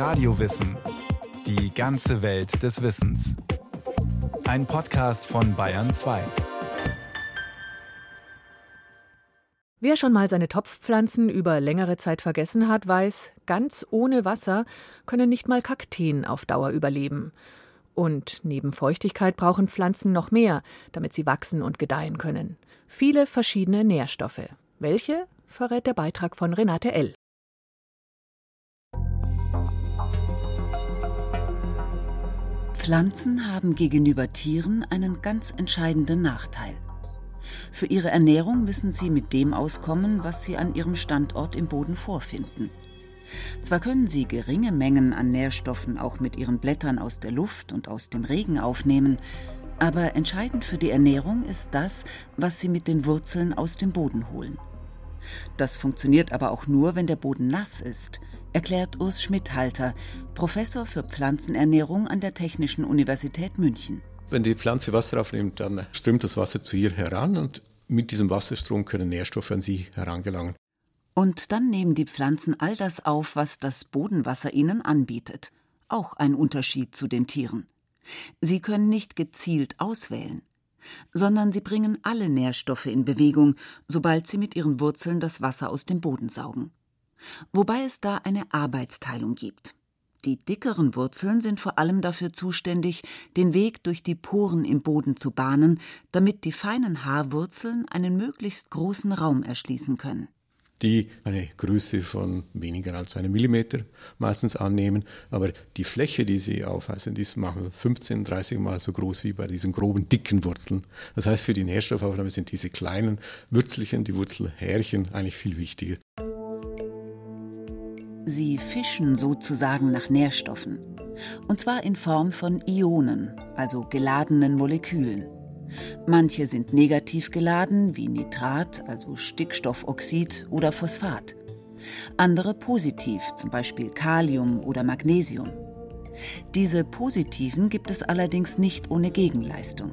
Radiowissen. Die ganze Welt des Wissens. Ein Podcast von Bayern 2. Wer schon mal seine Topfpflanzen über längere Zeit vergessen hat, weiß, ganz ohne Wasser können nicht mal Kakteen auf Dauer überleben. Und neben Feuchtigkeit brauchen Pflanzen noch mehr, damit sie wachsen und gedeihen können. Viele verschiedene Nährstoffe. Welche, verrät der Beitrag von Renate L. Pflanzen haben gegenüber Tieren einen ganz entscheidenden Nachteil. Für ihre Ernährung müssen sie mit dem auskommen, was sie an ihrem Standort im Boden vorfinden. Zwar können sie geringe Mengen an Nährstoffen auch mit ihren Blättern aus der Luft und aus dem Regen aufnehmen, aber entscheidend für die Ernährung ist das, was sie mit den Wurzeln aus dem Boden holen. Das funktioniert aber auch nur, wenn der Boden nass ist, erklärt Urs Schmidhalter, Professor für Pflanzenernährung an der Technischen Universität München. Wenn die Pflanze Wasser aufnimmt, dann strömt das Wasser zu ihr heran und mit diesem Wasserstrom können Nährstoffe an sie herangelangen. Und dann nehmen die Pflanzen all das auf, was das Bodenwasser ihnen anbietet. Auch ein Unterschied zu den Tieren. Sie können nicht gezielt auswählen, sondern sie bringen alle Nährstoffe in Bewegung, sobald sie mit ihren Wurzeln das Wasser aus dem Boden saugen. Wobei es da eine Arbeitsteilung gibt. Die dickeren Wurzeln sind vor allem dafür zuständig, den Weg durch die Poren im Boden zu bahnen, damit die feinen Haarwurzeln einen möglichst großen Raum erschließen können die eine Größe von weniger als einem Millimeter meistens annehmen. Aber die Fläche, die sie aufweisen, die machen 15, 30 Mal so groß wie bei diesen groben, dicken Wurzeln. Das heißt, für die Nährstoffaufnahme sind diese kleinen Würzelchen, die Wurzelhärchen, eigentlich viel wichtiger. Sie fischen sozusagen nach Nährstoffen. Und zwar in Form von Ionen, also geladenen Molekülen. Manche sind negativ geladen, wie Nitrat, also Stickstoffoxid oder Phosphat. Andere positiv, zum Beispiel Kalium oder Magnesium. Diese positiven gibt es allerdings nicht ohne Gegenleistung.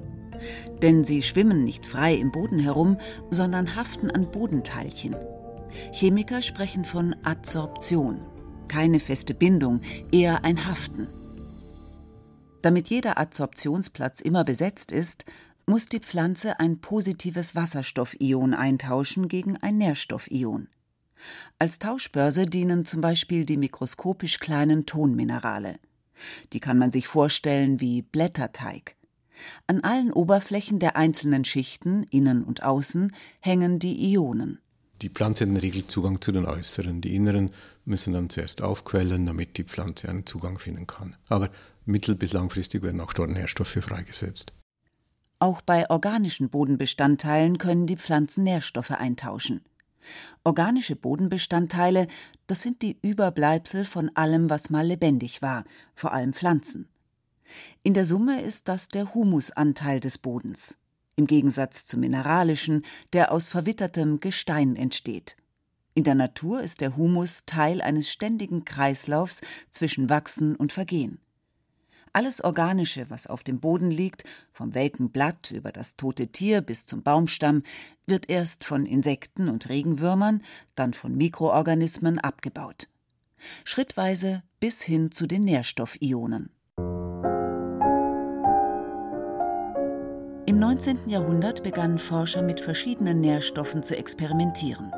Denn sie schwimmen nicht frei im Boden herum, sondern haften an Bodenteilchen. Chemiker sprechen von Adsorption. Keine feste Bindung, eher ein Haften. Damit jeder Adsorptionsplatz immer besetzt ist, muss die Pflanze ein positives Wasserstoffion eintauschen gegen ein Nährstoffion. Als Tauschbörse dienen zum Beispiel die mikroskopisch kleinen Tonminerale. Die kann man sich vorstellen wie Blätterteig. An allen Oberflächen der einzelnen Schichten, innen und außen, hängen die Ionen. Die Pflanze hat in der Regel Zugang zu den äußeren. Die inneren müssen dann zuerst aufquellen, damit die Pflanze einen Zugang finden kann. Aber mittel- bis langfristig werden auch dort Nährstoffe freigesetzt. Auch bei organischen Bodenbestandteilen können die Pflanzen Nährstoffe eintauschen. Organische Bodenbestandteile, das sind die Überbleibsel von allem, was mal lebendig war, vor allem Pflanzen. In der Summe ist das der Humusanteil des Bodens, im Gegensatz zum mineralischen, der aus verwittertem Gestein entsteht. In der Natur ist der Humus Teil eines ständigen Kreislaufs zwischen Wachsen und Vergehen. Alles Organische, was auf dem Boden liegt, vom welken Blatt über das tote Tier bis zum Baumstamm, wird erst von Insekten und Regenwürmern, dann von Mikroorganismen abgebaut. Schrittweise bis hin zu den Nährstoffionen. Im 19. Jahrhundert begannen Forscher mit verschiedenen Nährstoffen zu experimentieren.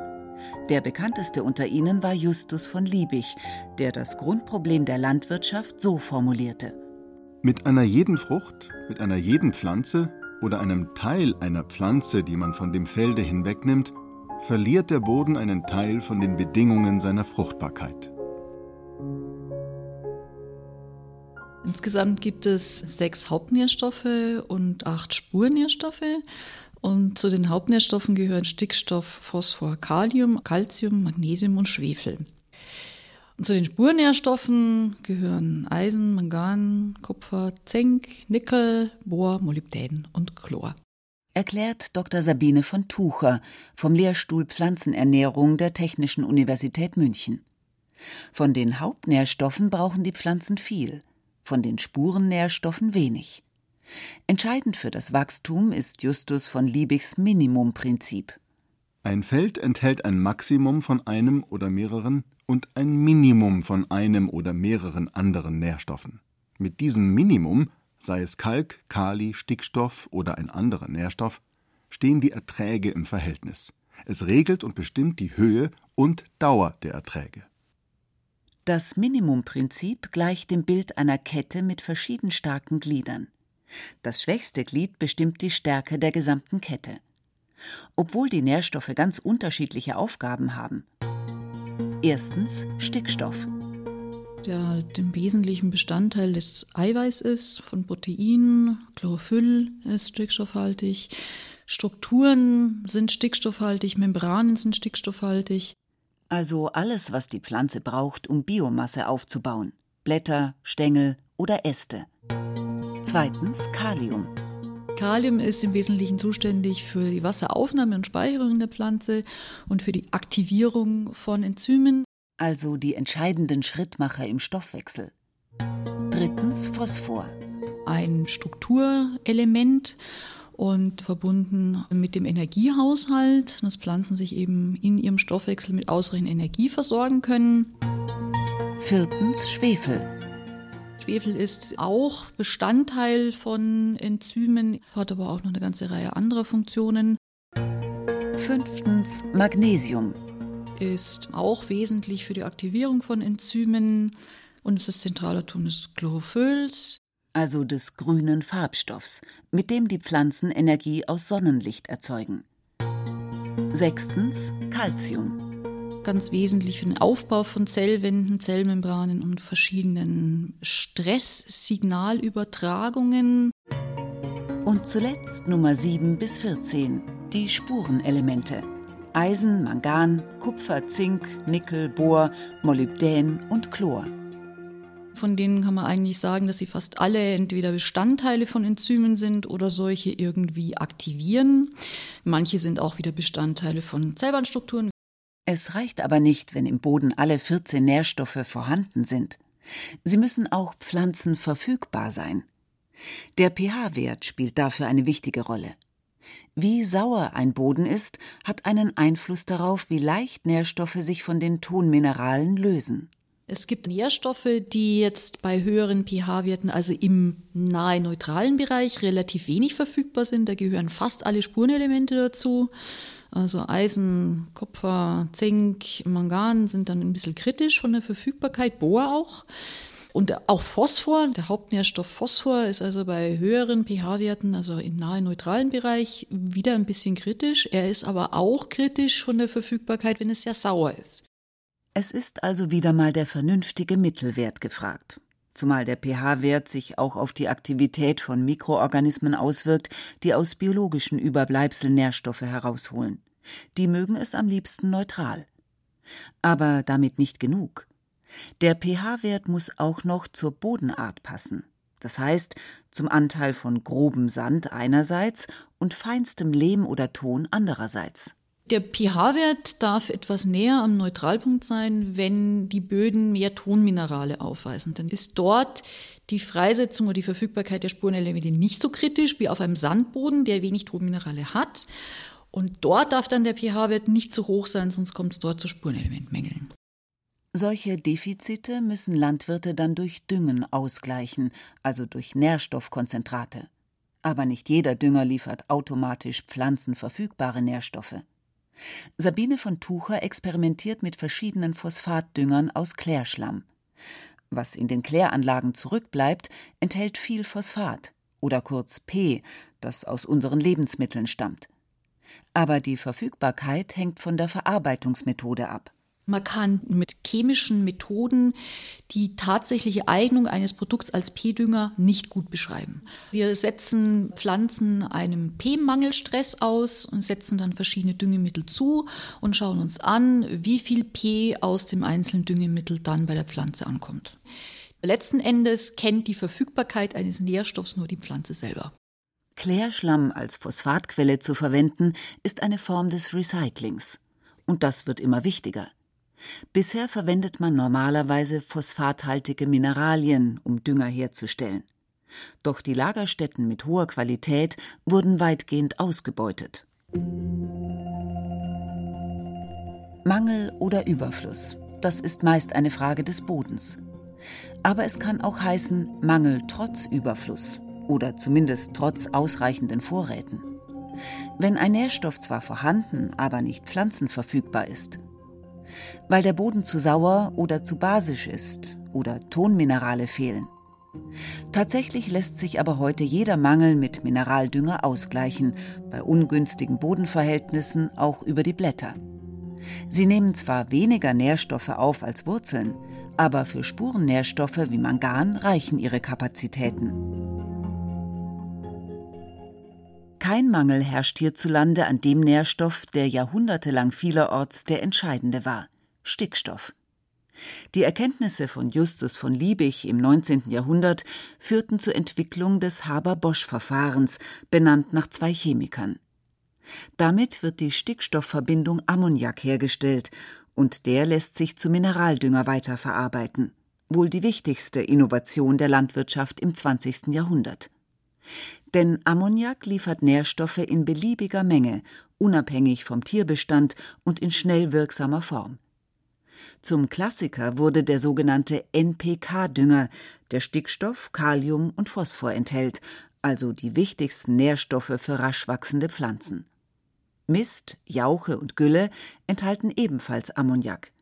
Der bekannteste unter ihnen war Justus von Liebig, der das Grundproblem der Landwirtschaft so formulierte. Mit einer jeden Frucht, mit einer jeden Pflanze oder einem Teil einer Pflanze, die man von dem Felde hinwegnimmt, verliert der Boden einen Teil von den Bedingungen seiner Fruchtbarkeit. Insgesamt gibt es sechs Hauptnährstoffe und acht Spurnährstoffe. Und zu den Hauptnährstoffen gehören Stickstoff, Phosphor, Kalium, Calcium, Magnesium und Schwefel. Und zu den Spurnährstoffen gehören Eisen, Mangan, Kupfer, Zink, Nickel, Bohr, Molybdän und Chlor. Erklärt Dr. Sabine von Tucher vom Lehrstuhl Pflanzenernährung der Technischen Universität München. Von den Hauptnährstoffen brauchen die Pflanzen viel, von den Spurennährstoffen wenig. Entscheidend für das Wachstum ist Justus von Liebigs Minimumprinzip. Ein Feld enthält ein Maximum von einem oder mehreren und ein Minimum von einem oder mehreren anderen Nährstoffen. Mit diesem Minimum, sei es Kalk, Kali, Stickstoff oder ein anderer Nährstoff, stehen die Erträge im Verhältnis. Es regelt und bestimmt die Höhe und Dauer der Erträge. Das Minimumprinzip gleicht dem Bild einer Kette mit verschieden starken Gliedern. Das schwächste Glied bestimmt die Stärke der gesamten Kette. Obwohl die Nährstoffe ganz unterschiedliche Aufgaben haben. Erstens Stickstoff. Der halt im Wesentlichen Bestandteil des Eiweiß ist, von Proteinen, Chlorophyll ist stickstoffhaltig, Strukturen sind stickstoffhaltig, Membranen sind stickstoffhaltig. Also alles, was die Pflanze braucht, um Biomasse aufzubauen. Blätter, Stängel oder Äste. Zweitens Kalium. Kalium ist im Wesentlichen zuständig für die Wasseraufnahme und Speicherung der Pflanze und für die Aktivierung von Enzymen. Also die entscheidenden Schrittmacher im Stoffwechsel. Drittens Phosphor. Ein Strukturelement und verbunden mit dem Energiehaushalt, dass Pflanzen sich eben in ihrem Stoffwechsel mit ausreichend Energie versorgen können. Viertens Schwefel. Schwefel ist auch Bestandteil von Enzymen, hat aber auch noch eine ganze Reihe anderer Funktionen. Fünftens Magnesium. Ist auch wesentlich für die Aktivierung von Enzymen und ist das Zentralatom des Chlorophylls. Also des grünen Farbstoffs, mit dem die Pflanzen Energie aus Sonnenlicht erzeugen. Sechstens Calcium ganz wesentlich für den Aufbau von Zellwänden, Zellmembranen und verschiedenen Stresssignalübertragungen. Und zuletzt Nummer 7 bis 14, die Spurenelemente. Eisen, Mangan, Kupfer, Zink, Nickel, Bohr, Molybdän und Chlor. Von denen kann man eigentlich sagen, dass sie fast alle entweder Bestandteile von Enzymen sind oder solche irgendwie aktivieren. Manche sind auch wieder Bestandteile von Zellwandstrukturen, es reicht aber nicht, wenn im Boden alle 14 Nährstoffe vorhanden sind. Sie müssen auch pflanzenverfügbar sein. Der pH-Wert spielt dafür eine wichtige Rolle. Wie sauer ein Boden ist, hat einen Einfluss darauf, wie leicht Nährstoffe sich von den Tonmineralen lösen. Es gibt Nährstoffe, die jetzt bei höheren pH-Werten, also im nahe neutralen Bereich, relativ wenig verfügbar sind. Da gehören fast alle Spurenelemente dazu. Also Eisen, Kupfer, Zink, Mangan sind dann ein bisschen kritisch von der Verfügbarkeit, Bohr auch. Und auch Phosphor, der Hauptnährstoff Phosphor ist also bei höheren pH-Werten, also im nahe neutralen Bereich, wieder ein bisschen kritisch. Er ist aber auch kritisch von der Verfügbarkeit, wenn es sehr sauer ist. Es ist also wieder mal der vernünftige Mittelwert gefragt. Zumal der pH-Wert sich auch auf die Aktivität von Mikroorganismen auswirkt, die aus biologischen Überbleibseln Nährstoffe herausholen. Die mögen es am liebsten neutral. Aber damit nicht genug. Der pH-Wert muss auch noch zur Bodenart passen. Das heißt, zum Anteil von grobem Sand einerseits und feinstem Lehm oder Ton andererseits. Der pH-Wert darf etwas näher am Neutralpunkt sein, wenn die Böden mehr Tonminerale aufweisen. Dann ist dort die Freisetzung oder die Verfügbarkeit der Spurenelemente nicht so kritisch wie auf einem Sandboden, der wenig Tonminerale hat. Und dort darf dann der pH-Wert nicht zu hoch sein, sonst kommt es dort zu Spurenelementmängeln. Solche Defizite müssen Landwirte dann durch Düngen ausgleichen, also durch Nährstoffkonzentrate. Aber nicht jeder Dünger liefert automatisch pflanzenverfügbare Nährstoffe. Sabine von Tucher experimentiert mit verschiedenen Phosphatdüngern aus Klärschlamm. Was in den Kläranlagen zurückbleibt, enthält viel Phosphat oder kurz P, das aus unseren Lebensmitteln stammt. Aber die Verfügbarkeit hängt von der Verarbeitungsmethode ab. Man kann mit chemischen Methoden die tatsächliche Eignung eines Produkts als P-Dünger nicht gut beschreiben. Wir setzen Pflanzen einem P-Mangelstress aus und setzen dann verschiedene Düngemittel zu und schauen uns an, wie viel P aus dem einzelnen Düngemittel dann bei der Pflanze ankommt. Letzten Endes kennt die Verfügbarkeit eines Nährstoffs nur die Pflanze selber. Klärschlamm als Phosphatquelle zu verwenden, ist eine Form des Recyclings. Und das wird immer wichtiger. Bisher verwendet man normalerweise phosphathaltige Mineralien, um Dünger herzustellen. Doch die Lagerstätten mit hoher Qualität wurden weitgehend ausgebeutet. Mangel oder Überfluss, das ist meist eine Frage des Bodens. Aber es kann auch heißen Mangel trotz Überfluss oder zumindest trotz ausreichenden Vorräten. Wenn ein Nährstoff zwar vorhanden, aber nicht pflanzenverfügbar ist. Weil der Boden zu sauer oder zu basisch ist oder Tonminerale fehlen. Tatsächlich lässt sich aber heute jeder Mangel mit Mineraldünger ausgleichen, bei ungünstigen Bodenverhältnissen auch über die Blätter. Sie nehmen zwar weniger Nährstoffe auf als Wurzeln, aber für Spurennährstoffe wie Mangan reichen ihre Kapazitäten. Kein Mangel herrscht hierzulande an dem Nährstoff, der jahrhundertelang vielerorts der entscheidende war Stickstoff. Die Erkenntnisse von Justus von Liebig im 19. Jahrhundert führten zur Entwicklung des Haber-Bosch-Verfahrens, benannt nach zwei Chemikern. Damit wird die Stickstoffverbindung Ammoniak hergestellt und der lässt sich zu Mineraldünger weiterverarbeiten. Wohl die wichtigste Innovation der Landwirtschaft im 20. Jahrhundert. Denn Ammoniak liefert Nährstoffe in beliebiger Menge, unabhängig vom Tierbestand und in schnell wirksamer Form. Zum Klassiker wurde der sogenannte NPK-Dünger, der Stickstoff, Kalium und Phosphor enthält, also die wichtigsten Nährstoffe für rasch wachsende Pflanzen. Mist, Jauche und Gülle enthalten ebenfalls Ammoniak.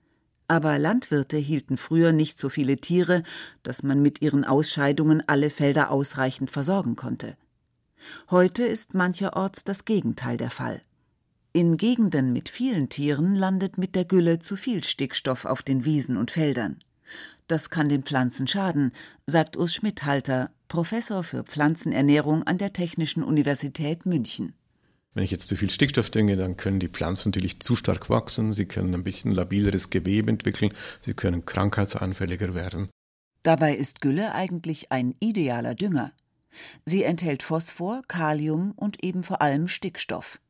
Aber Landwirte hielten früher nicht so viele Tiere, dass man mit ihren Ausscheidungen alle Felder ausreichend versorgen konnte. Heute ist mancherorts das Gegenteil der Fall. In Gegenden mit vielen Tieren landet mit der Gülle zu viel Stickstoff auf den Wiesen und Feldern. Das kann den Pflanzen schaden, sagt Urs Schmidhalter, Professor für Pflanzenernährung an der Technischen Universität München. Wenn ich jetzt zu viel Stickstoff dünge, dann können die Pflanzen natürlich zu stark wachsen, sie können ein bisschen labileres Gewebe entwickeln, sie können krankheitsanfälliger werden. Dabei ist Gülle eigentlich ein idealer Dünger. Sie enthält Phosphor, Kalium und eben vor allem Stickstoff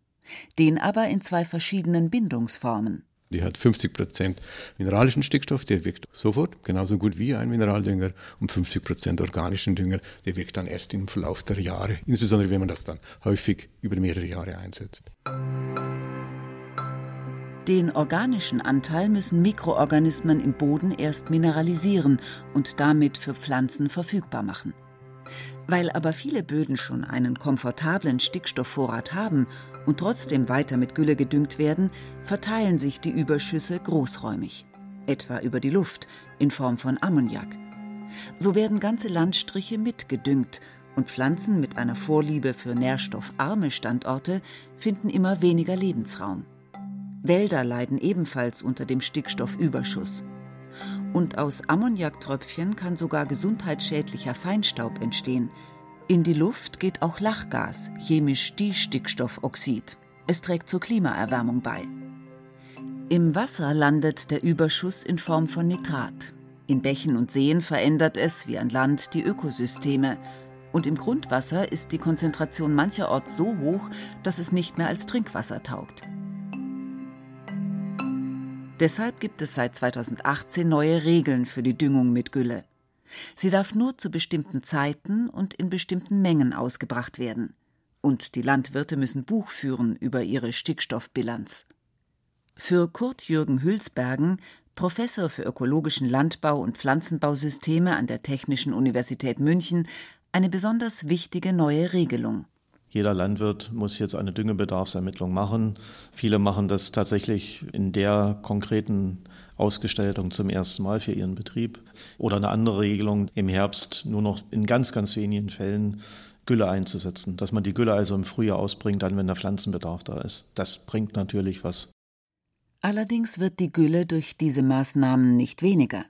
den aber in zwei verschiedenen Bindungsformen. Die hat 50 Prozent mineralischen Stickstoff, der wirkt sofort, genauso gut wie ein Mineraldünger, und 50 Prozent organischen Dünger, der wirkt dann erst im Verlauf der Jahre, insbesondere wenn man das dann häufig über mehrere Jahre einsetzt. Den organischen Anteil müssen Mikroorganismen im Boden erst mineralisieren und damit für Pflanzen verfügbar machen. Weil aber viele Böden schon einen komfortablen Stickstoffvorrat haben und trotzdem weiter mit Gülle gedüngt werden, verteilen sich die Überschüsse großräumig, etwa über die Luft in Form von Ammoniak. So werden ganze Landstriche mitgedüngt und Pflanzen mit einer Vorliebe für nährstoffarme Standorte finden immer weniger Lebensraum. Wälder leiden ebenfalls unter dem Stickstoffüberschuss. Und aus Ammoniaktröpfchen kann sogar gesundheitsschädlicher Feinstaub entstehen, in die Luft geht auch Lachgas, chemisch Distickstoffoxid. Es trägt zur Klimaerwärmung bei. Im Wasser landet der Überschuss in Form von Nitrat. In Bächen und Seen verändert es wie an Land die Ökosysteme. Und im Grundwasser ist die Konzentration mancherorts so hoch, dass es nicht mehr als Trinkwasser taugt. Deshalb gibt es seit 2018 neue Regeln für die Düngung mit Gülle. Sie darf nur zu bestimmten Zeiten und in bestimmten Mengen ausgebracht werden. Und die Landwirte müssen Buch führen über ihre Stickstoffbilanz. Für Kurt Jürgen Hülsbergen, Professor für ökologischen Landbau und Pflanzenbausysteme an der Technischen Universität München, eine besonders wichtige neue Regelung. Jeder Landwirt muss jetzt eine Düngebedarfsermittlung machen. Viele machen das tatsächlich in der konkreten Ausgestaltung zum ersten Mal für ihren Betrieb. Oder eine andere Regelung im Herbst nur noch in ganz, ganz wenigen Fällen Gülle einzusetzen. Dass man die Gülle also im Frühjahr ausbringt, dann wenn der Pflanzenbedarf da ist. Das bringt natürlich was. Allerdings wird die Gülle durch diese Maßnahmen nicht weniger.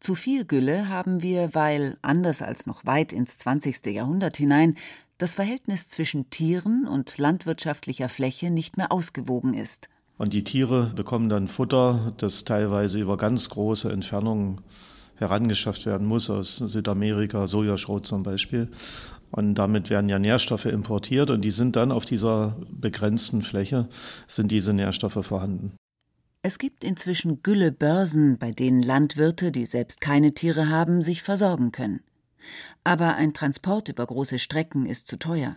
Zu viel Gülle haben wir, weil, anders als noch weit ins 20. Jahrhundert hinein, das Verhältnis zwischen Tieren und landwirtschaftlicher Fläche nicht mehr ausgewogen ist. Und die Tiere bekommen dann Futter, das teilweise über ganz große Entfernungen herangeschafft werden muss, aus Südamerika, Sojaschrot zum Beispiel. Und damit werden ja Nährstoffe importiert und die sind dann auf dieser begrenzten Fläche, sind diese Nährstoffe vorhanden. Es gibt inzwischen Güllebörsen, bei denen Landwirte, die selbst keine Tiere haben, sich versorgen können. Aber ein Transport über große Strecken ist zu teuer.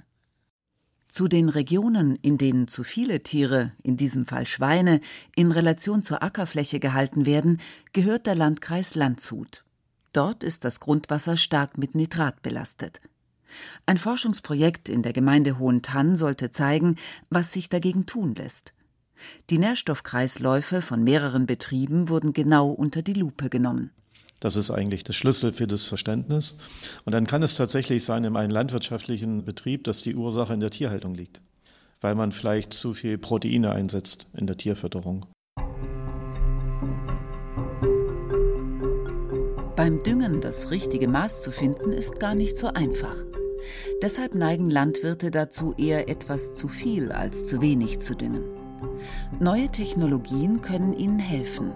Zu den Regionen, in denen zu viele Tiere, in diesem Fall Schweine, in Relation zur Ackerfläche gehalten werden, gehört der Landkreis Landshut. Dort ist das Grundwasser stark mit Nitrat belastet. Ein Forschungsprojekt in der Gemeinde Hohentann sollte zeigen, was sich dagegen tun lässt. Die Nährstoffkreisläufe von mehreren Betrieben wurden genau unter die Lupe genommen. Das ist eigentlich der Schlüssel für das Verständnis. Und dann kann es tatsächlich sein, in einem landwirtschaftlichen Betrieb, dass die Ursache in der Tierhaltung liegt, weil man vielleicht zu viel Proteine einsetzt in der Tierfütterung. Beim Düngen das richtige Maß zu finden, ist gar nicht so einfach. Deshalb neigen Landwirte dazu, eher etwas zu viel als zu wenig zu düngen. Neue Technologien können ihnen helfen,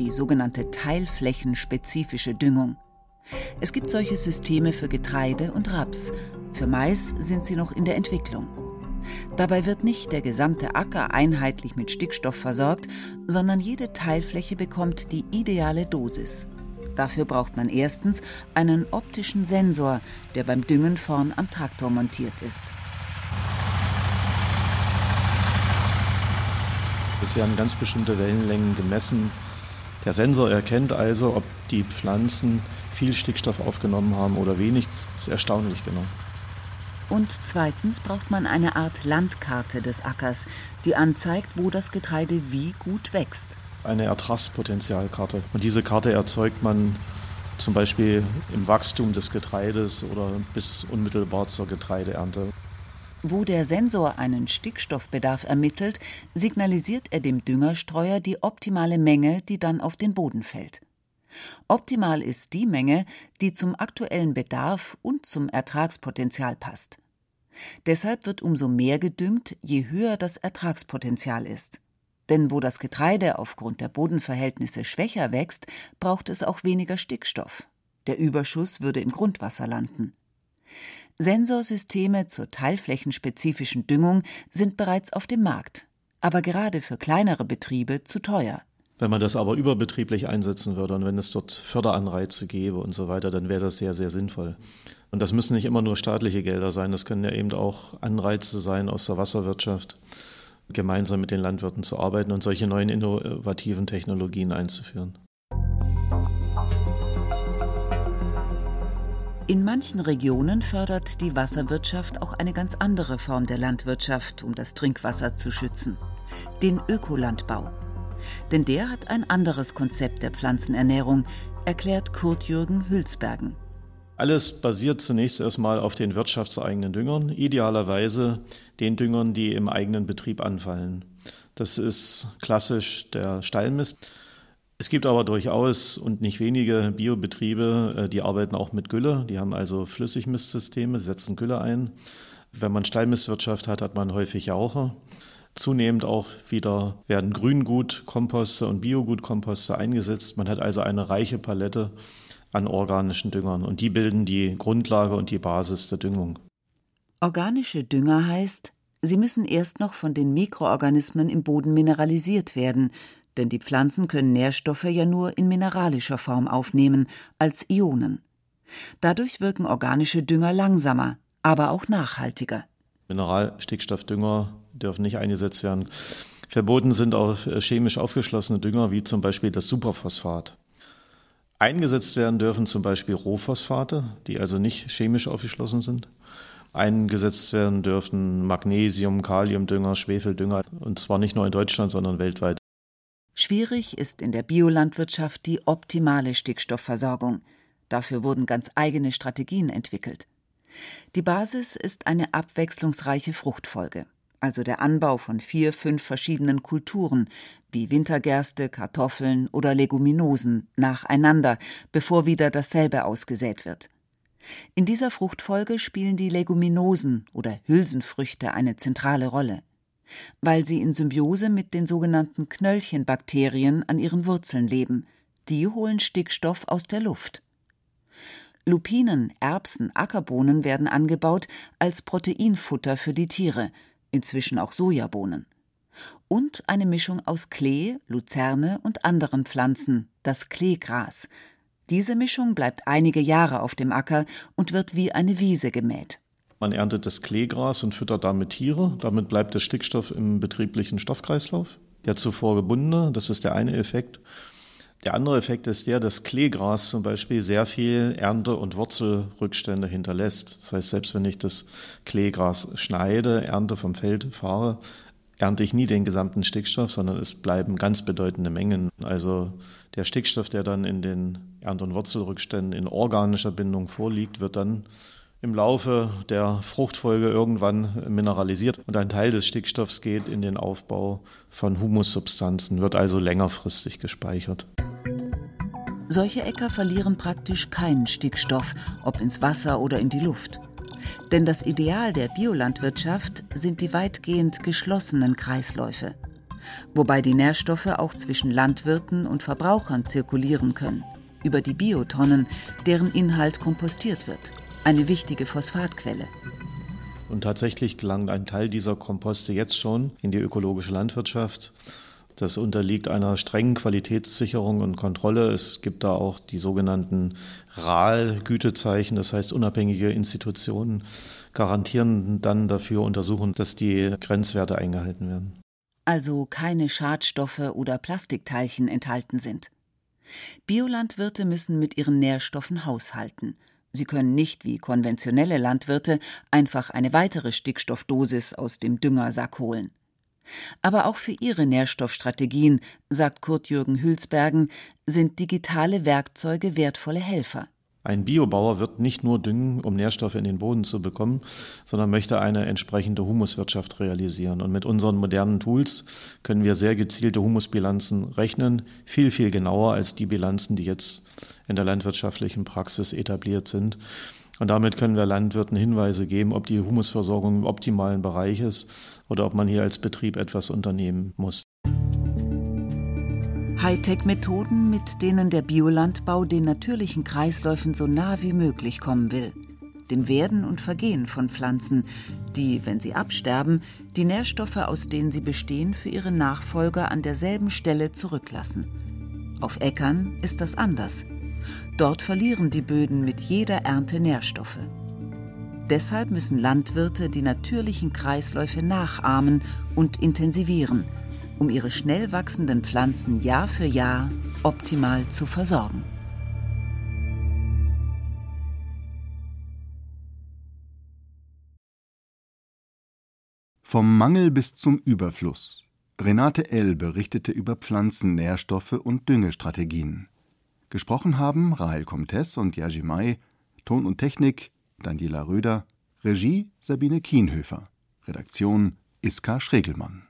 die sogenannte teilflächenspezifische Düngung. Es gibt solche Systeme für Getreide und Raps, für Mais sind sie noch in der Entwicklung. Dabei wird nicht der gesamte Acker einheitlich mit Stickstoff versorgt, sondern jede Teilfläche bekommt die ideale Dosis. Dafür braucht man erstens einen optischen Sensor, der beim Düngen vorn am Traktor montiert ist. Es werden ganz bestimmte Wellenlängen gemessen. Der Sensor erkennt also, ob die Pflanzen viel Stickstoff aufgenommen haben oder wenig. Das ist erstaunlich genau. Und zweitens braucht man eine Art Landkarte des Ackers, die anzeigt, wo das Getreide wie gut wächst. Eine Ertragspotenzialkarte. Und diese Karte erzeugt man zum Beispiel im Wachstum des Getreides oder bis unmittelbar zur Getreideernte. Wo der Sensor einen Stickstoffbedarf ermittelt, signalisiert er dem Düngerstreuer die optimale Menge, die dann auf den Boden fällt. Optimal ist die Menge, die zum aktuellen Bedarf und zum Ertragspotenzial passt. Deshalb wird umso mehr gedüngt, je höher das Ertragspotenzial ist. Denn wo das Getreide aufgrund der Bodenverhältnisse schwächer wächst, braucht es auch weniger Stickstoff. Der Überschuss würde im Grundwasser landen. Sensorsysteme zur teilflächenspezifischen Düngung sind bereits auf dem Markt, aber gerade für kleinere Betriebe zu teuer. Wenn man das aber überbetrieblich einsetzen würde und wenn es dort Förderanreize gäbe und so weiter, dann wäre das sehr, sehr sinnvoll. Und das müssen nicht immer nur staatliche Gelder sein, das können ja eben auch Anreize sein aus der Wasserwirtschaft, gemeinsam mit den Landwirten zu arbeiten und solche neuen innovativen Technologien einzuführen. In manchen Regionen fördert die Wasserwirtschaft auch eine ganz andere Form der Landwirtschaft, um das Trinkwasser zu schützen, den Ökolandbau. Denn der hat ein anderes Konzept der Pflanzenernährung, erklärt Kurt-Jürgen Hülsbergen. Alles basiert zunächst erstmal auf den wirtschaftseigenen Düngern, idealerweise den Düngern, die im eigenen Betrieb anfallen. Das ist klassisch der Stallmist. Es gibt aber durchaus und nicht wenige Biobetriebe, äh, die arbeiten auch mit Gülle. Die haben also Flüssigmistsysteme, setzen Gülle ein. Wenn man Stallmistwirtschaft hat, hat man häufig Jauche. Zunehmend auch wieder werden Grüngutkomposte und Biogutkomposte eingesetzt. Man hat also eine reiche Palette an organischen Düngern und die bilden die Grundlage und die Basis der Düngung. Organische Dünger heißt, sie müssen erst noch von den Mikroorganismen im Boden mineralisiert werden, denn die Pflanzen können Nährstoffe ja nur in mineralischer Form aufnehmen, als Ionen. Dadurch wirken organische Dünger langsamer, aber auch nachhaltiger. Mineralstickstoffdünger dürfen nicht eingesetzt werden. Verboten sind auch äh, chemisch aufgeschlossene Dünger, wie zum Beispiel das Superphosphat. Eingesetzt werden dürfen zum Beispiel Rohphosphate, die also nicht chemisch aufgeschlossen sind. Eingesetzt werden dürfen Magnesium, Kaliumdünger, Schwefeldünger, und zwar nicht nur in Deutschland, sondern weltweit. Schwierig ist in der Biolandwirtschaft die optimale Stickstoffversorgung. Dafür wurden ganz eigene Strategien entwickelt. Die Basis ist eine abwechslungsreiche Fruchtfolge, also der Anbau von vier, fünf verschiedenen Kulturen wie Wintergerste, Kartoffeln oder Leguminosen nacheinander, bevor wieder dasselbe ausgesät wird. In dieser Fruchtfolge spielen die Leguminosen oder Hülsenfrüchte eine zentrale Rolle weil sie in Symbiose mit den sogenannten Knöllchenbakterien an ihren Wurzeln leben. Die holen Stickstoff aus der Luft. Lupinen, Erbsen, Ackerbohnen werden angebaut als Proteinfutter für die Tiere, inzwischen auch Sojabohnen. Und eine Mischung aus Klee, Luzerne und anderen Pflanzen, das Kleegras. Diese Mischung bleibt einige Jahre auf dem Acker und wird wie eine Wiese gemäht. Man erntet das Kleegras und füttert damit Tiere. Damit bleibt der Stickstoff im betrieblichen Stoffkreislauf. Der zuvor gebundene, das ist der eine Effekt. Der andere Effekt ist der, dass Kleegras zum Beispiel sehr viel Ernte- und Wurzelrückstände hinterlässt. Das heißt, selbst wenn ich das Kleegras schneide, ernte vom Feld fahre, ernte ich nie den gesamten Stickstoff, sondern es bleiben ganz bedeutende Mengen. Also der Stickstoff, der dann in den Ernte- und Wurzelrückständen in organischer Bindung vorliegt, wird dann im Laufe der Fruchtfolge irgendwann mineralisiert und ein Teil des Stickstoffs geht in den Aufbau von Humussubstanzen, wird also längerfristig gespeichert. Solche Äcker verlieren praktisch keinen Stickstoff, ob ins Wasser oder in die Luft. Denn das Ideal der Biolandwirtschaft sind die weitgehend geschlossenen Kreisläufe, wobei die Nährstoffe auch zwischen Landwirten und Verbrauchern zirkulieren können, über die Biotonnen, deren Inhalt kompostiert wird, eine wichtige Phosphatquelle. Und tatsächlich gelangt ein Teil dieser Komposte jetzt schon in die ökologische Landwirtschaft. Das unterliegt einer strengen Qualitätssicherung und Kontrolle. Es gibt da auch die sogenannten RAL-Gütezeichen, das heißt unabhängige Institutionen garantieren dann dafür, untersuchen, dass die Grenzwerte eingehalten werden. Also keine Schadstoffe oder Plastikteilchen enthalten sind. Biolandwirte müssen mit ihren Nährstoffen haushalten. Sie können nicht wie konventionelle Landwirte einfach eine weitere Stickstoffdosis aus dem Düngersack holen. Aber auch für ihre Nährstoffstrategien, sagt Kurt-Jürgen Hülsbergen, sind digitale Werkzeuge wertvolle Helfer. Ein Biobauer wird nicht nur düngen, um Nährstoffe in den Boden zu bekommen, sondern möchte eine entsprechende Humuswirtschaft realisieren. Und mit unseren modernen Tools können wir sehr gezielte Humusbilanzen rechnen, viel, viel genauer als die Bilanzen, die jetzt in der landwirtschaftlichen Praxis etabliert sind. Und damit können wir Landwirten Hinweise geben, ob die Humusversorgung im optimalen Bereich ist oder ob man hier als Betrieb etwas unternehmen muss. Hightech-Methoden, mit denen der Biolandbau den natürlichen Kreisläufen so nah wie möglich kommen will. Dem Werden und Vergehen von Pflanzen, die, wenn sie absterben, die Nährstoffe, aus denen sie bestehen, für ihre Nachfolger an derselben Stelle zurücklassen. Auf Äckern ist das anders. Dort verlieren die Böden mit jeder Ernte Nährstoffe. Deshalb müssen Landwirte die natürlichen Kreisläufe nachahmen und intensivieren, um ihre schnell wachsenden Pflanzen Jahr für Jahr optimal zu versorgen. Vom Mangel bis zum Überfluss. Renate L. berichtete über Pflanzennährstoffe und Düngestrategien. Gesprochen haben Rahel Comtes und Yaji Mai, Ton und Technik Daniela Röder, Regie Sabine Kienhöfer, Redaktion Iska Schregelmann.